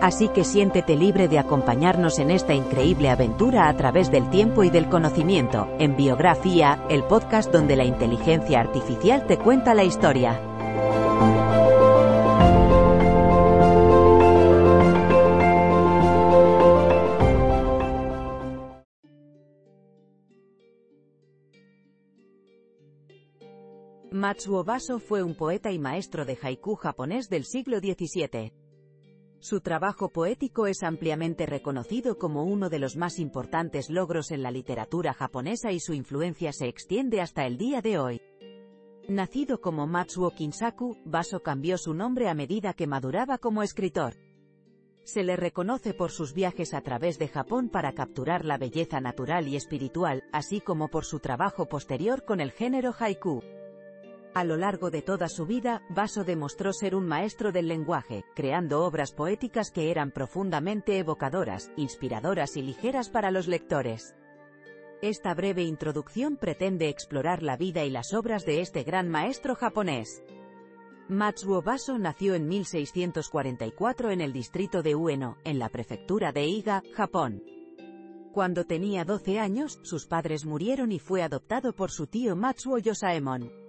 Así que siéntete libre de acompañarnos en esta increíble aventura a través del tiempo y del conocimiento, en Biografía, el podcast donde la inteligencia artificial te cuenta la historia. Matsuo Baso fue un poeta y maestro de haiku japonés del siglo XVII. Su trabajo poético es ampliamente reconocido como uno de los más importantes logros en la literatura japonesa y su influencia se extiende hasta el día de hoy. Nacido como Matsuo Kinsaku, Baso cambió su nombre a medida que maduraba como escritor. Se le reconoce por sus viajes a través de Japón para capturar la belleza natural y espiritual, así como por su trabajo posterior con el género haiku. A lo largo de toda su vida, Baso demostró ser un maestro del lenguaje, creando obras poéticas que eran profundamente evocadoras, inspiradoras y ligeras para los lectores. Esta breve introducción pretende explorar la vida y las obras de este gran maestro japonés. Matsuo Baso nació en 1644 en el distrito de Ueno, en la prefectura de Iga, Japón. Cuando tenía 12 años, sus padres murieron y fue adoptado por su tío Matsuo Yosaemon.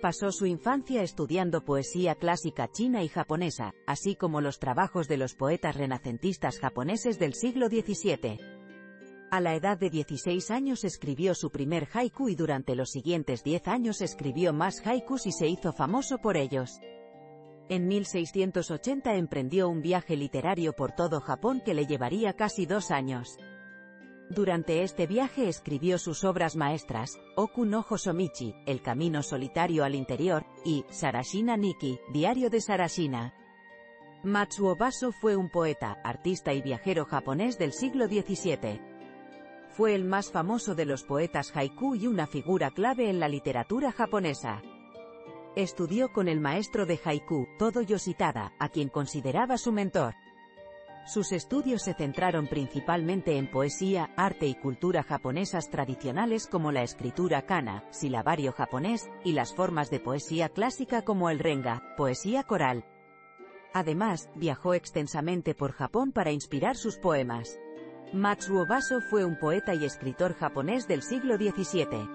Pasó su infancia estudiando poesía clásica china y japonesa, así como los trabajos de los poetas renacentistas japoneses del siglo XVII. A la edad de 16 años escribió su primer haiku y durante los siguientes 10 años escribió más haikus y se hizo famoso por ellos. En 1680 emprendió un viaje literario por todo Japón que le llevaría casi dos años. Durante este viaje escribió sus obras maestras, Oku no Hosomichi, El camino solitario al interior, y Sarashina Niki, Diario de Sarashina. Matsuo Baso fue un poeta, artista y viajero japonés del siglo XVII. Fue el más famoso de los poetas haiku y una figura clave en la literatura japonesa. Estudió con el maestro de haiku, Todo Yoshitada, a quien consideraba su mentor. Sus estudios se centraron principalmente en poesía, arte y cultura japonesas tradicionales como la escritura kana, silabario japonés, y las formas de poesía clásica como el renga, poesía coral. Además, viajó extensamente por Japón para inspirar sus poemas. Matsuo Baso fue un poeta y escritor japonés del siglo XVII.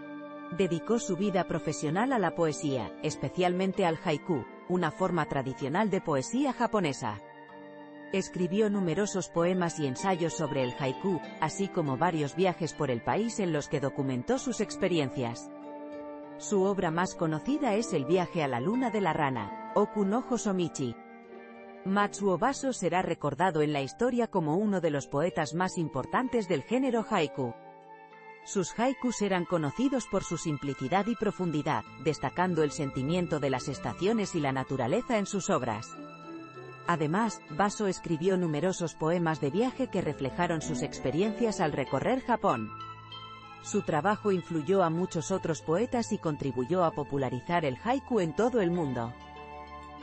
Dedicó su vida profesional a la poesía, especialmente al haiku, una forma tradicional de poesía japonesa. Escribió numerosos poemas y ensayos sobre el haiku, así como varios viajes por el país en los que documentó sus experiencias. Su obra más conocida es El viaje a la luna de la rana, Oku no Hosomichi. Matsuo Baso será recordado en la historia como uno de los poetas más importantes del género haiku. Sus haikus eran conocidos por su simplicidad y profundidad, destacando el sentimiento de las estaciones y la naturaleza en sus obras. Además, Baso escribió numerosos poemas de viaje que reflejaron sus experiencias al recorrer Japón. Su trabajo influyó a muchos otros poetas y contribuyó a popularizar el haiku en todo el mundo.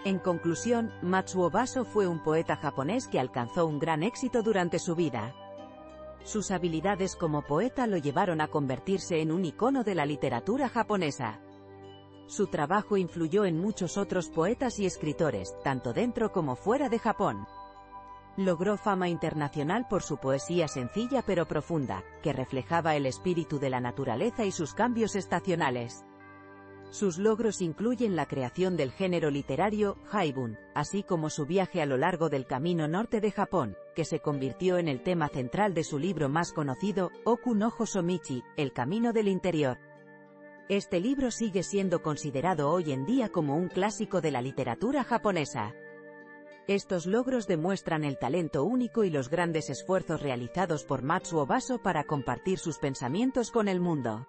En conclusión, Matsuo Baso fue un poeta japonés que alcanzó un gran éxito durante su vida. Sus habilidades como poeta lo llevaron a convertirse en un icono de la literatura japonesa. Su trabajo influyó en muchos otros poetas y escritores, tanto dentro como fuera de Japón. Logró fama internacional por su poesía sencilla pero profunda, que reflejaba el espíritu de la naturaleza y sus cambios estacionales. Sus logros incluyen la creación del género literario, Haibun, así como su viaje a lo largo del camino norte de Japón, que se convirtió en el tema central de su libro más conocido, Oku no Hosomichi, El camino del interior. Este libro sigue siendo considerado hoy en día como un clásico de la literatura japonesa. Estos logros demuestran el talento único y los grandes esfuerzos realizados por Matsuo Baso para compartir sus pensamientos con el mundo.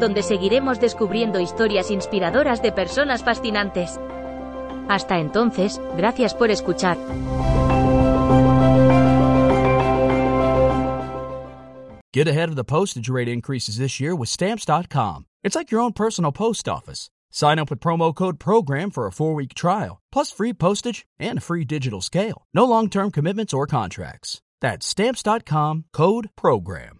donde seguiremos descubriendo historias inspiradoras de personas fascinantes. Hasta entonces, gracias por escuchar. Get ahead of the postage rate increases this year with stamps.com. It's like your own personal post office. Sign up with promo code PROGRAM for a four week trial, plus free postage and a free digital scale. No long term commitments or contracts. That's stamps.com code PROGRAM.